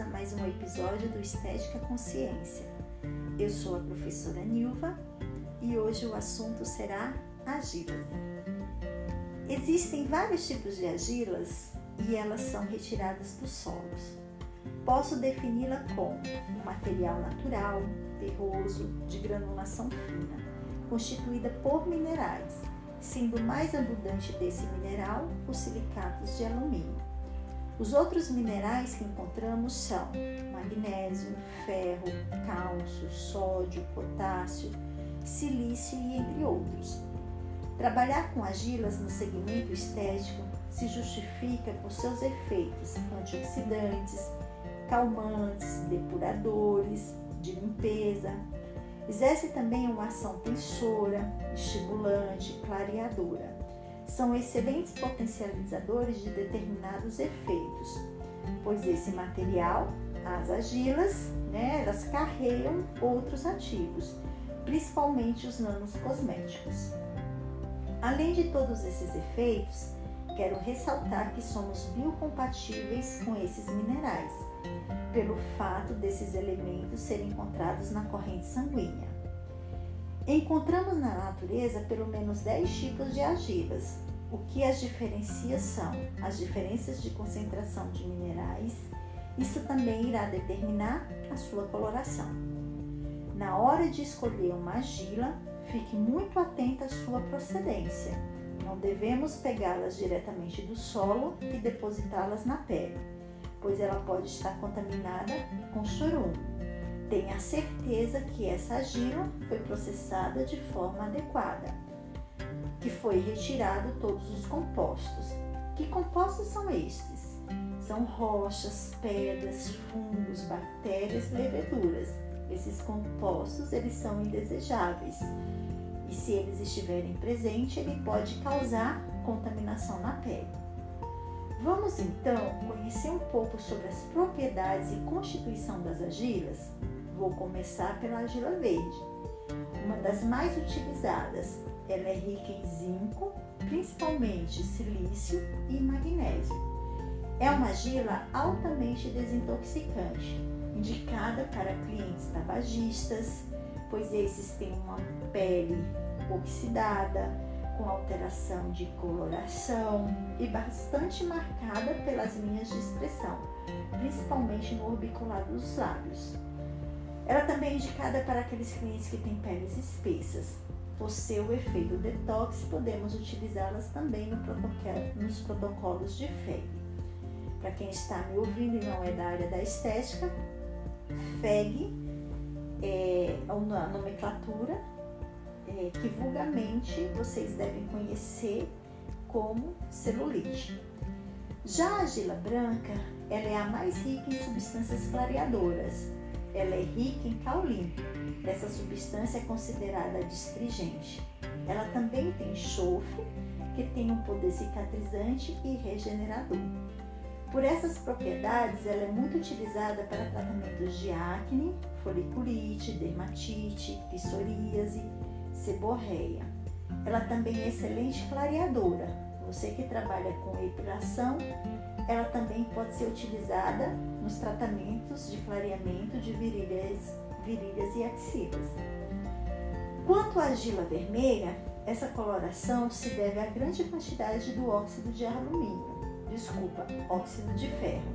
a mais um episódio do Estética Consciência. Eu sou a professora Nilva e hoje o assunto será argilas. Existem vários tipos de argilas e elas são retiradas dos solos. Posso defini-la como um material natural, terroso, de granulação fina, constituída por minerais, sendo o mais abundante desse mineral os silicatos de alumínio. Os outros minerais que encontramos são magnésio, ferro, cálcio, sódio, potássio, silício e entre outros. Trabalhar com argilas no segmento estético se justifica por seus efeitos antioxidantes, calmantes, depuradores, de limpeza. Exerce também uma ação tensora, estimulante, clareadora. São excelentes potencializadores de determinados efeitos, pois esse material, as argilas, né, elas carregam outros ativos, principalmente os nanos cosméticos. Além de todos esses efeitos, quero ressaltar que somos biocompatíveis com esses minerais, pelo fato desses elementos serem encontrados na corrente sanguínea. Encontramos na natureza pelo menos 10 tipos de argilas. O que as diferencia são as diferenças de concentração de minerais. Isso também irá determinar a sua coloração. Na hora de escolher uma argila, fique muito atenta à sua procedência não devemos pegá-las diretamente do solo e depositá-las na pele, pois ela pode estar contaminada com chorume. Tenha certeza que essa argila foi processada de forma adequada, que foi retirado todos os compostos. Que compostos são estes? São rochas, pedras, fungos, bactérias, leveduras. Esses compostos eles são indesejáveis e se eles estiverem presentes, ele pode causar contaminação na pele. Vamos então conhecer um pouco sobre as propriedades e constituição das argilas? Vou começar pela argila verde, uma das mais utilizadas. Ela é rica em zinco, principalmente silício e magnésio. É uma argila altamente desintoxicante, indicada para clientes tabagistas, pois esses têm uma pele oxidada, com alteração de coloração e bastante marcada pelas linhas de expressão, principalmente no orbiculado dos lábios. Também indicada para aqueles clientes que têm peles espessas. Por seu efeito detox, podemos utilizá-las também no protocolo, nos protocolos de FEG. Para quem está me ouvindo e não é da área da estética, FEG é a nomenclatura é, que vulgarmente vocês devem conhecer como celulite. Já a argila branca, ela é a mais rica em substâncias clareadoras. Ela é rica em caolino. Essa substância é considerada astringente. Ela também tem enxofre, que tem um poder cicatrizante e regenerador. Por essas propriedades, ela é muito utilizada para tratamentos de acne, foliculite, dermatite, psoríase, seborreia. Ela também é excelente clareadora. Você que trabalha com epilação, ela também pode ser utilizada nos tratamentos de clareamento de virilhas, virilhas e axilas. Quanto à argila vermelha, essa coloração se deve à grande quantidade do óxido de alumínio, desculpa, óxido de ferro,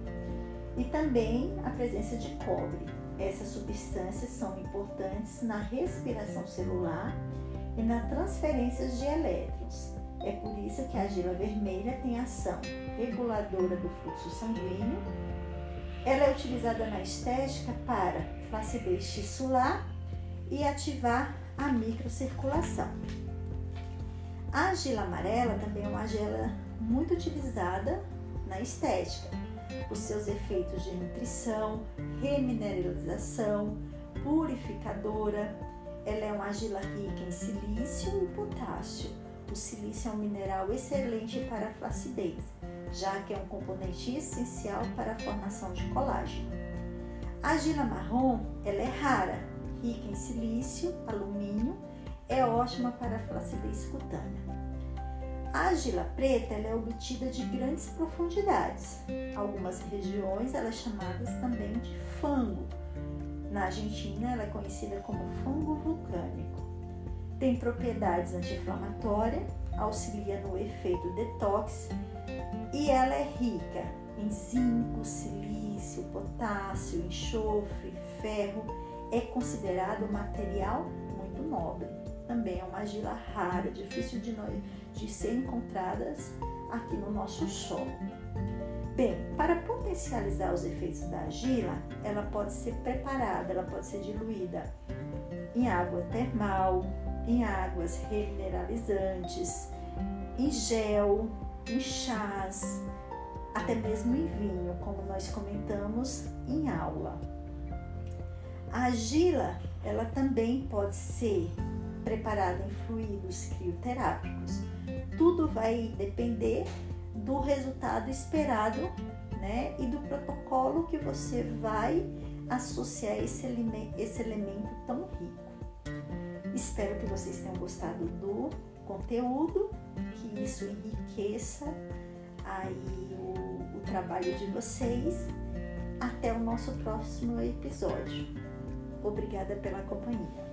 e também a presença de cobre. Essas substâncias são importantes na respiração celular e na transferência de elétrons. É por isso que a argila vermelha tem ação reguladora do fluxo sanguíneo. Ela é utilizada na estética para flacidez tissular e ativar a microcirculação. A argila amarela também é uma argila muito utilizada na estética, por seus efeitos de nutrição, remineralização, purificadora, ela é uma argila rica em silício e potássio. O silício é um mineral excelente para a flacidez, já que é um componente essencial para a formação de colágeno. A argila marrom ela é rara, rica em silício, alumínio, é ótima para a flacidez cutânea. A argila preta é obtida de grandes profundidades. Algumas regiões ela é também de fango. Na Argentina ela é conhecida como fango. Tem propriedades anti-inflamatórias, auxilia no efeito detox e ela é rica em zinco, silício, potássio, enxofre, ferro. É considerado um material muito nobre também é uma argila rara, difícil de, de ser encontradas aqui no nosso solo. Bem, para potencializar os efeitos da argila, ela pode ser preparada, ela pode ser diluída em água termal, em águas remineralizantes, em gel, em chás, até mesmo em vinho, como nós comentamos em aula. A argila, ela também pode ser preparada em fluidos crioterápicos. Tudo vai depender do resultado esperado né, e do protocolo que você vai associar esse esse elemento tão rico. Espero que vocês tenham gostado do conteúdo, que isso enriqueça aí o, o trabalho de vocês. Até o nosso próximo episódio. Obrigada pela companhia.